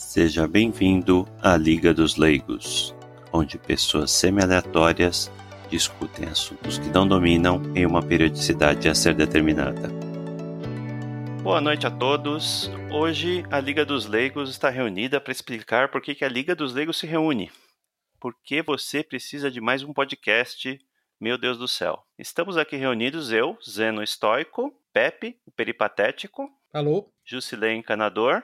Seja bem-vindo à Liga dos Leigos, onde pessoas semi-aleatórias discutem assuntos que não dominam em uma periodicidade a ser determinada. Boa noite a todos. Hoje a Liga dos Leigos está reunida para explicar por que, que a Liga dos Leigos se reúne. Por que você precisa de mais um podcast? Meu Deus do céu. Estamos aqui reunidos eu, Zeno Estoico, Pepe, o Peripatético. Alô? Jusilei Encanador.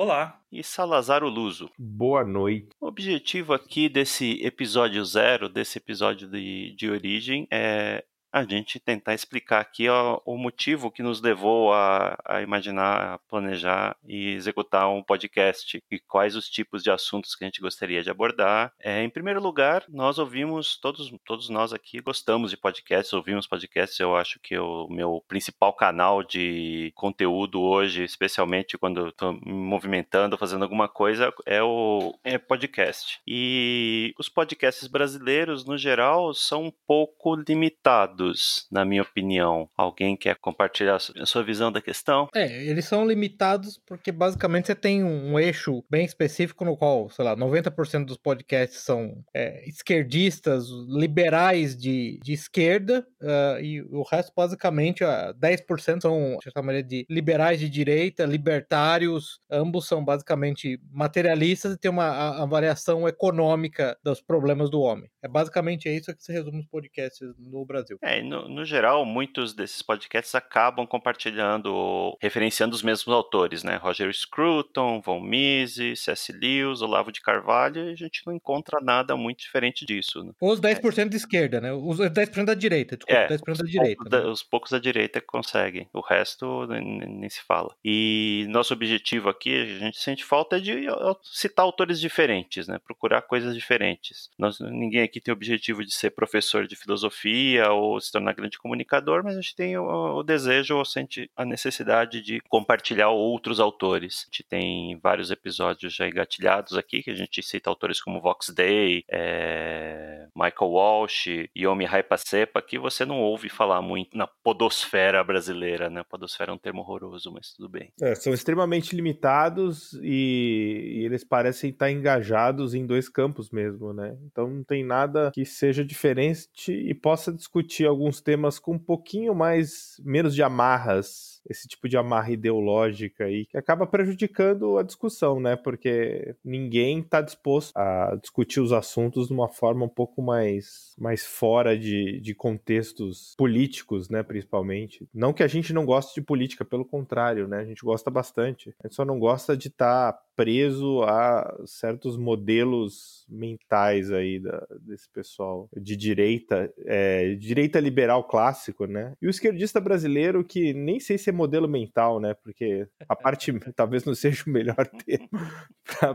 Olá. E Salazar Luso. Boa noite. O objetivo aqui desse episódio zero, desse episódio de, de origem, é a gente tentar explicar aqui ó, o motivo que nos levou a, a, imaginar, a planejar e executar um podcast e quais os tipos de assuntos que a gente gostaria de abordar. É, em primeiro lugar, nós ouvimos, todos, todos nós aqui gostamos de podcasts, ouvimos podcasts. Eu acho que o meu principal canal de conteúdo hoje, especialmente quando estou me movimentando, fazendo alguma coisa, é o é podcast. E os podcasts brasileiros, no geral, são um pouco limitados na minha opinião. Alguém quer compartilhar a sua visão da questão? É, eles são limitados porque basicamente você tem um eixo bem específico no qual, sei lá, 90% dos podcasts são é, esquerdistas, liberais de, de esquerda, uh, e o resto basicamente, uh, 10% são, eu chamaria de liberais de direita, libertários, ambos são basicamente materialistas e tem uma avaliação econômica dos problemas do homem. É basicamente isso que se resume os podcasts no Brasil. É, no, no, geral, muitos desses podcasts acabam compartilhando, referenciando os mesmos autores, né? Roger Scruton, Von Mises, C.S. Lewis, Olavo de Carvalho, e a gente não encontra nada muito diferente disso. Né? Os 10% é. de esquerda, né? Os 10% da direita, desculpa, é, 10% da direita. Né? da, os poucos da direita conseguem, o resto nem, nem, se fala. E nosso objetivo aqui, a gente sente falta é de citar autores diferentes, né? Procurar coisas diferentes. Nós, ninguém aqui tem o objetivo de ser professor de filosofia ou se tornar grande comunicador, mas a gente tem o, o desejo ou sente a necessidade de compartilhar outros autores. A gente tem vários episódios já engatilhados aqui, que a gente cita autores como Vox Day, é, Michael Walsh, Yomi Raipacepa, que você não ouve falar muito na podosfera brasileira, né? Podosfera é um termo horroroso, mas tudo bem. É, são extremamente limitados e, e eles parecem estar engajados em dois campos mesmo, né? Então não tem nada que seja diferente e possa discutir alguns temas com um pouquinho mais menos de amarras, esse tipo de amarra ideológica aí, que acaba prejudicando a discussão, né? Porque ninguém está disposto a discutir os assuntos de uma forma um pouco mais, mais fora de, de contextos políticos, né? Principalmente. Não que a gente não goste de política, pelo contrário, né? A gente gosta bastante. A gente só não gosta de estar tá preso a certos modelos mentais aí da, desse pessoal de direita, é, direita liberal clássico, né? E o esquerdista brasileiro que nem sei se é modelo mental, né? Porque a parte talvez não seja o melhor termo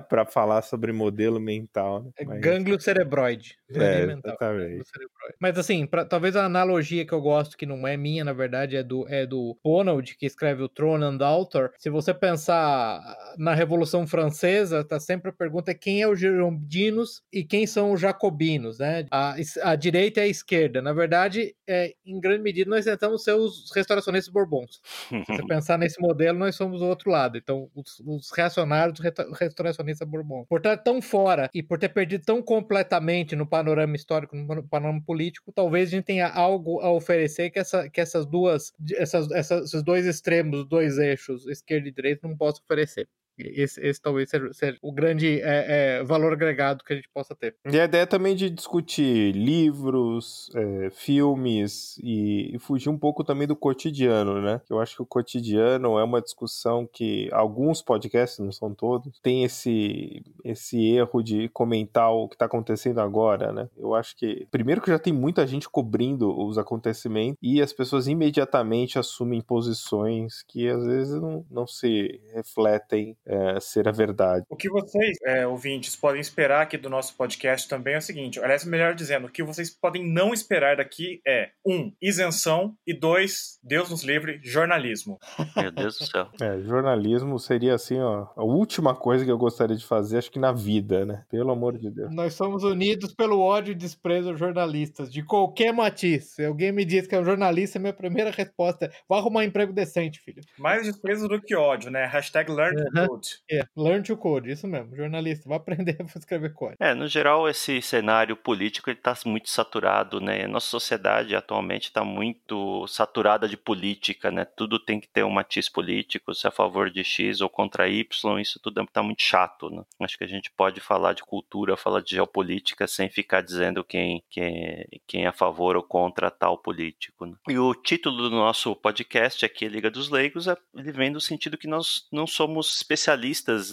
para falar sobre modelo mental. Né? É Mas... Gânglio cerebroide. É, exatamente. Mas assim, pra, talvez a analogia que eu gosto, que não é minha, na verdade, é do, é do Ronald, que escreve o Throne and Altar. Se você pensar na Revolução francesa, tá sempre a pergunta é quem é os girondinos e quem são os jacobinos, né? A, a direita e a esquerda. Na verdade, é, em grande medida, nós tentamos ser os restauracionistas bourbons. Se você pensar nesse modelo, nós somos o outro lado. Então, os, os reacionários, os restauracionistas bourbons. Por estar tão fora e por ter perdido tão completamente no panorama histórico, no panorama político, talvez a gente tenha algo a oferecer que, essa, que essas duas, essas, essas, esses dois extremos, dois eixos, esquerda e direita, não possam oferecer. Esse, esse talvez seja, o grande é, é, valor agregado que a gente possa ter. E a ideia também de discutir livros, é, filmes e, e, fugir um pouco também do cotidiano, né? Eu acho que o cotidiano é uma discussão que alguns podcasts, não são todos, tem esse, esse erro de comentar o que está acontecendo agora, né? Eu acho que, primeiro que já tem muita gente cobrindo os acontecimentos e as pessoas imediatamente assumem posições que às vezes não, não se refletem é, ser a verdade. O que vocês, é, ouvintes, podem esperar aqui do nosso podcast também é o seguinte: aliás, melhor dizendo, o que vocês podem não esperar daqui é: um, isenção, e dois, Deus nos livre, jornalismo. Meu Deus do céu. É, jornalismo seria assim, ó, a última coisa que eu gostaria de fazer, acho que na vida, né? Pelo amor de Deus. Nós somos unidos pelo ódio e desprezo aos jornalistas, de qualquer matiz. Se alguém me diz que é um jornalista, minha primeira resposta é: vá arrumar um emprego decente, filho. Mais desprezo do que ódio, né? Hashtag learn uhum. Code. É, learn to code, isso mesmo. Jornalista, vai aprender a escrever código. É, no geral, esse cenário político está muito saturado, né? Nossa sociedade atualmente está muito saturada de política, né? Tudo tem que ter um matiz político, se é a favor de X ou contra Y, isso tudo está muito chato, né? Acho que a gente pode falar de cultura, falar de geopolítica sem ficar dizendo quem, quem, quem é a favor ou contra tal político. Né? E o título do nosso podcast aqui, Liga dos Leigos, é, ele vem do sentido que nós não somos especialistas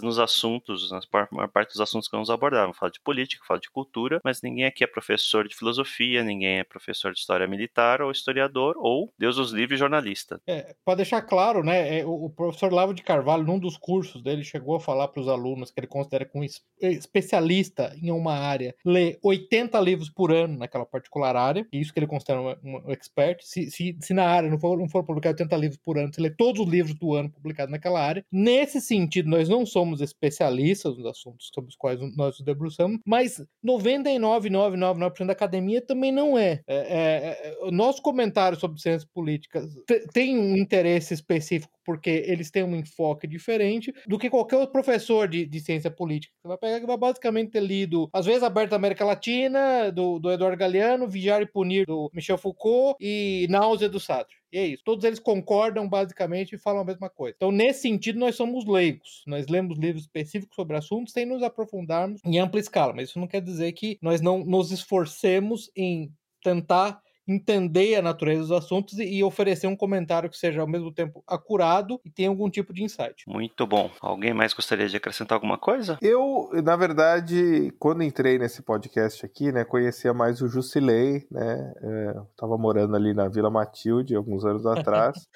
nos assuntos, na maior parte dos assuntos que vamos abordar. Vamos falar de política, falar de cultura, mas ninguém aqui é professor de filosofia, ninguém é professor de história militar ou historiador ou, Deus os livre, jornalista. É, para deixar claro, né, é, o, professor Lavo de Carvalho, num dos cursos dele, chegou a falar para os alunos que ele considera que um especialista em uma área lê 80 livros por ano naquela particular área, isso que ele considera um, expert. Se, se, se, na área não for, não for publicado 80 livros por ano, você lê todos os livros do ano publicados naquela área. Nesse sentido, nós não somos especialistas nos assuntos sobre os quais nós nos debruçamos, mas 99,999% da academia também não é. é, é, é nosso comentário sobre ciências políticas tem um interesse específico porque eles têm um enfoque diferente do que qualquer professor de, de ciência política. Você vai pegar que vai basicamente ter lido, às vezes, Aberta América Latina, do, do Eduardo Galeano, Vigiar e Punir, do Michel Foucault, e Náusea do Sartre. E é isso. Todos eles concordam basicamente e falam a mesma coisa. Então, nesse sentido, nós somos leigos. Nós lemos livros específicos sobre assuntos sem nos aprofundarmos em ampla escala. Mas isso não quer dizer que nós não nos esforcemos em tentar entender a natureza dos assuntos e oferecer um comentário que seja ao mesmo tempo acurado e tenha algum tipo de insight. Muito bom. Alguém mais gostaria de acrescentar alguma coisa? Eu, na verdade, quando entrei nesse podcast aqui, né, conhecia mais o Jusilei, né? É, tava morando ali na Vila Matilde alguns anos atrás.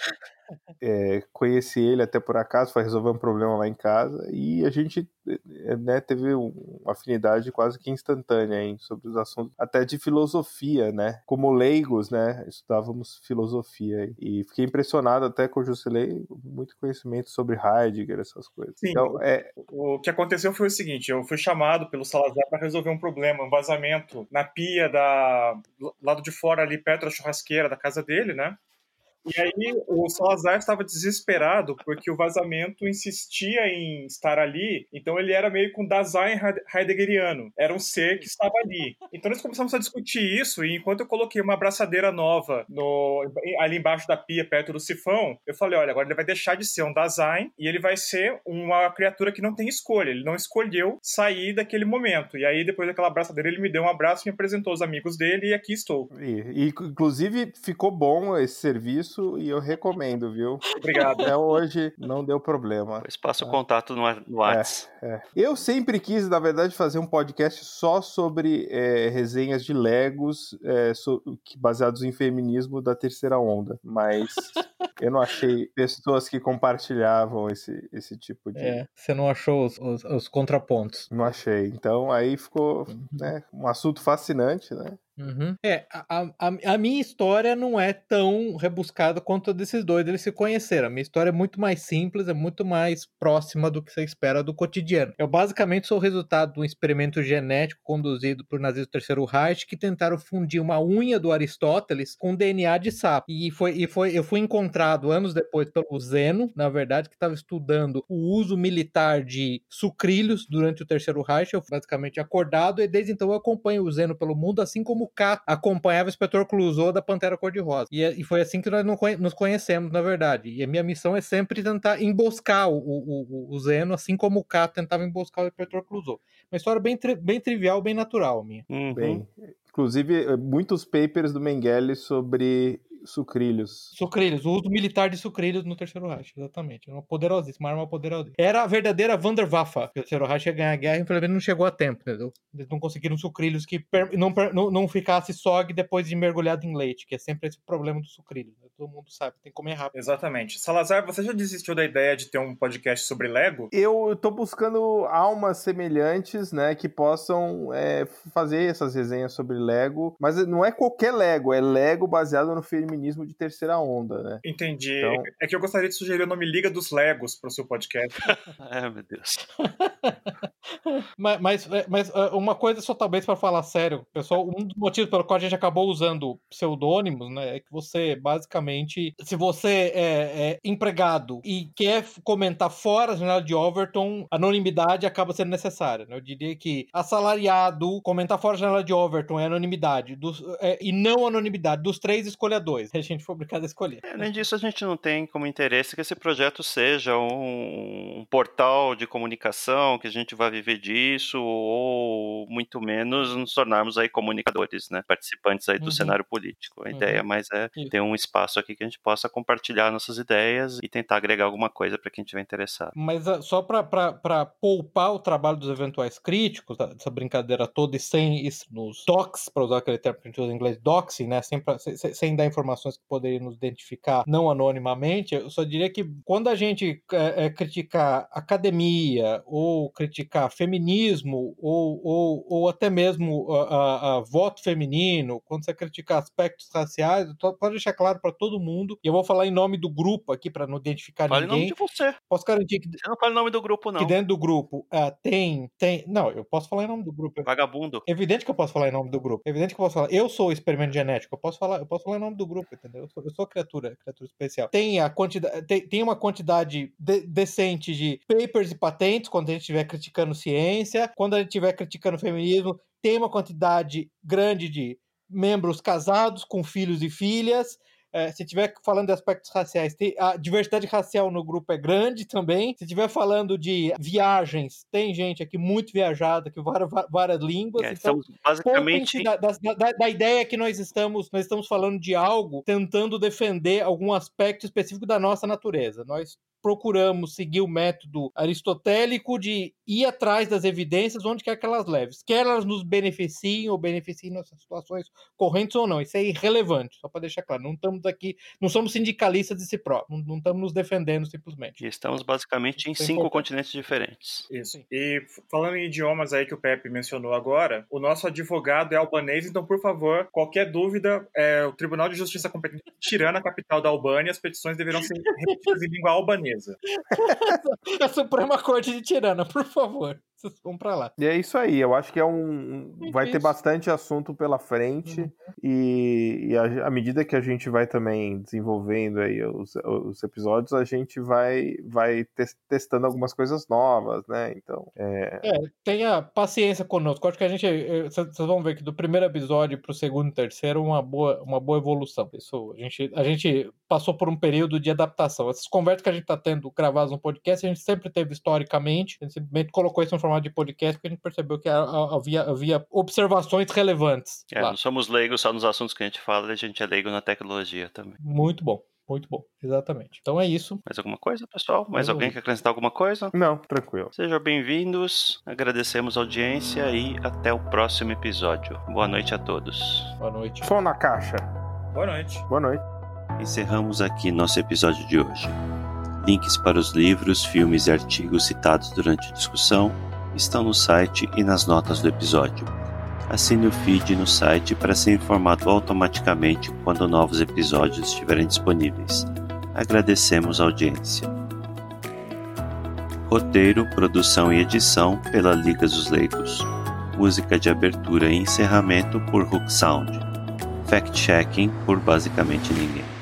É, conheci ele até por acaso, foi resolver um problema lá em casa e a gente eh, né, teve uma afinidade quase que instantânea hein, sobre os assuntos, até de filosofia, né? Como leigos, né? Estudávamos filosofia e fiquei impressionado até com o Jusilei, muito conhecimento sobre Heidegger, essas coisas. Sim, então, é... o que aconteceu foi o seguinte: eu fui chamado pelo Salazar para resolver um problema, um vazamento na pia da lado de fora ali perto da churrasqueira da casa dele, né? E aí o Salazar estava desesperado porque o vazamento insistia em estar ali, então ele era meio com Dasein heideggeriano, era um ser que estava ali. Então nós começamos a discutir isso e enquanto eu coloquei uma abraçadeira nova no, ali embaixo da pia, perto do sifão, eu falei, olha, agora ele vai deixar de ser um Dasein e ele vai ser uma criatura que não tem escolha, ele não escolheu sair daquele momento. E aí depois daquela abraçadeira ele me deu um abraço, me apresentou os amigos dele e aqui estou. E, e inclusive ficou bom esse serviço isso e eu recomendo, viu? Obrigado. Até hoje não deu problema. Pois passa o contato no, no WhatsApp. É, é. Eu sempre quis, na verdade, fazer um podcast só sobre é, resenhas de Legos é, so, baseados em feminismo da terceira onda, mas eu não achei pessoas que compartilhavam esse, esse tipo de. É, você não achou os, os, os contrapontos. Não achei. Então aí ficou uhum. né, um assunto fascinante, né? Uhum. É, a, a, a, minha história não é tão rebuscada quanto a desses dois eles se conheceram. A minha história é muito mais simples, é muito mais próxima do que você espera do cotidiano. Eu basicamente sou o resultado de um experimento genético conduzido por nazistas do Terceiro Reich que tentaram fundir uma unha do Aristóteles com DNA de sapo. E foi, e foi eu fui encontrado anos depois pelo Zeno, na verdade, que estava estudando o uso militar de sucrilhos durante o Terceiro Reich. Eu fui basicamente acordado e desde então eu acompanho o Zeno pelo mundo, assim como K acompanhava o inspetor Clouseau da Pantera Cor-de-Rosa. E, e, foi assim que nós nos conhecemos, na verdade. E a minha missão é sempre tentar emboscar o, o, o, o Zeno, assim como o K tentava emboscar o inspetor Clouseau. Uma história bem, tri, bem trivial, bem natural, minha. Uhum. Bem, inclusive, muitos papers do Mengele sobre sucrilhos. Sucrilhos, o uso militar de sucrilhos no Terceiro Reich, exatamente. Uma poderosíssima, uma arma poderosíssima. Era a verdadeira Wanderwaffe. O Terceiro Reich ia ganhar a guerra infelizmente não chegou a tempo, entendeu? Eles não conseguiram sucrilhos que não, não, não ficasse sog depois de mergulhado em leite, que é sempre esse problema do sucrilhos. Né? Todo mundo sabe, tem que comer rápido. Exatamente. Salazar, você já desistiu da ideia de ter um podcast sobre Lego? Eu tô buscando almas semelhantes, né, que possam é, fazer essas resenhas sobre Lego, mas não é qualquer Lego, é Lego baseado no feminismo de terceira onda, né? Entendi. Então... É que eu gostaria de sugerir o nome Liga dos Legos para o seu podcast. Ai, meu Deus. mas, mas, é, mas, é, uma coisa só talvez para falar sério, pessoal, um dos motivos pelo qual a gente acabou usando pseudônimos, né, é que você basicamente basicamente, se você é, é empregado e quer comentar fora da janela de Overton, anonimidade acaba sendo necessária. Né? Eu diria que assalariado, comentar fora da janela de Overton é anonimidade, dos, é, e não anonimidade. Dos três, escolha dois. A gente for obrigado a escolher. É, além disso, a gente não tem como interesse que esse projeto seja um, um portal de comunicação, que a gente vai viver disso, ou muito menos nos tornarmos aí comunicadores, né? Participantes aí do uhum. cenário político. A uhum. ideia mais é Isso. ter um espaço aqui que a gente possa compartilhar nossas ideias e tentar agregar alguma coisa para quem estiver interessado. Mas uh, só para poupar o trabalho dos eventuais críticos, tá, essa brincadeira toda, e sem isso nos docs, para usar aquele termo que a gente usa em inglês, doxing, né? Sem, pra, sem, sem, dar informações que poderiam nos identificar não anonimamente, eu só diria que quando a gente é, é, criticar academia, ou criticar feminismo, ou, ou, ou até mesmo a, a, voto feminino, quando você criticar aspectos raciais, pode deixar claro para todo mundo, e eu vou falar em nome do grupo aqui para não identificar Fale ninguém. Fale em nome de você. Posso garantir que. Eu não falo em nome do grupo, não. Que dentro do grupo uh, tem, tem. Não, eu posso falar em nome do grupo. Vagabundo. Evidente que eu posso falar em nome do grupo. Evidente que eu posso falar. Eu sou o experimento genético. Eu posso falar, eu posso falar em nome do grupo, entendeu? Eu sou, eu sou criatura, criatura especial. Tem a quantidade. Tem, tem uma quantidade de, decente de papers e patentes quando a gente estiver criticando ciência, quando a gente estiver criticando feminismo, tem uma quantidade grande de membros casados com filhos e filhas é, se estiver falando de aspectos raciais, tem, a diversidade racial no grupo é grande também. Se estiver falando de viagens, tem gente aqui muito viajada, que várias, várias línguas. É, então, basicamente da, da, da, da, ideia que nós estamos, nós estamos falando de algo tentando defender algum aspecto específico da nossa natureza. Nós procuramos seguir o método aristotélico de ir atrás das evidências onde quer que elas levem. Quer elas nos beneficiem ou beneficiem nossas situações correntes ou não. Isso é irrelevante, só para deixar claro. Não estamos aqui, não somos sindicalistas de si próprios, não, estamos nos defendendo simplesmente. E estamos basicamente em cinco continentes diferentes. Isso. E falando em idiomas aí que o Pepe mencionou agora, o nosso advogado é albanês, então por favor, qualquer dúvida, é, o Tribunal de Justiça competente tirando a capital da Albânia, as petições deverão ser repetidas em língua albanesa mesa. a Suprema Corte de Tirana, por favor vão para lá. E é isso aí, eu acho que é um. É vai ter bastante assunto pela frente. Uhum. E, e à medida que a gente vai também desenvolvendo aí os, os episódios, a gente vai, vai testando algumas coisas novas, né? Então. É... é, tenha paciência conosco. Acho que a gente. Vocês vão ver que do primeiro episódio pro segundo e terceiro, uma boa, uma boa evolução. Isso, a, gente, a gente passou por um período de adaptação. Essas conversas que a gente tá tendo gravadas no podcast, a gente sempre teve historicamente, a gente simplesmente colocou isso em formato de podcast porque a gente percebeu que havia, havia observações relevantes. É, não somos leigos só nos assuntos que a gente fala, a gente é leigo na tecnologia também. Muito bom. Muito bom, exatamente. Então é isso. Mais alguma coisa, pessoal? Mais alguém quer acrescentar alguma coisa? Não, tranquilo. Sejam bem-vindos, agradecemos a audiência e até o próximo episódio. Boa noite a todos. Boa noite. Som na caixa. Boa noite. Boa noite. Encerramos aqui nosso episódio de hoje. Links para os livros, filmes e artigos citados durante a discussão estão no site e nas notas do episódio. Assine o feed no site para ser informado automaticamente quando novos episódios estiverem disponíveis. Agradecemos a audiência. Roteiro, produção e edição pela Liga dos Leigos. Música de abertura e encerramento por Hook Sound. Fact-checking por basicamente ninguém.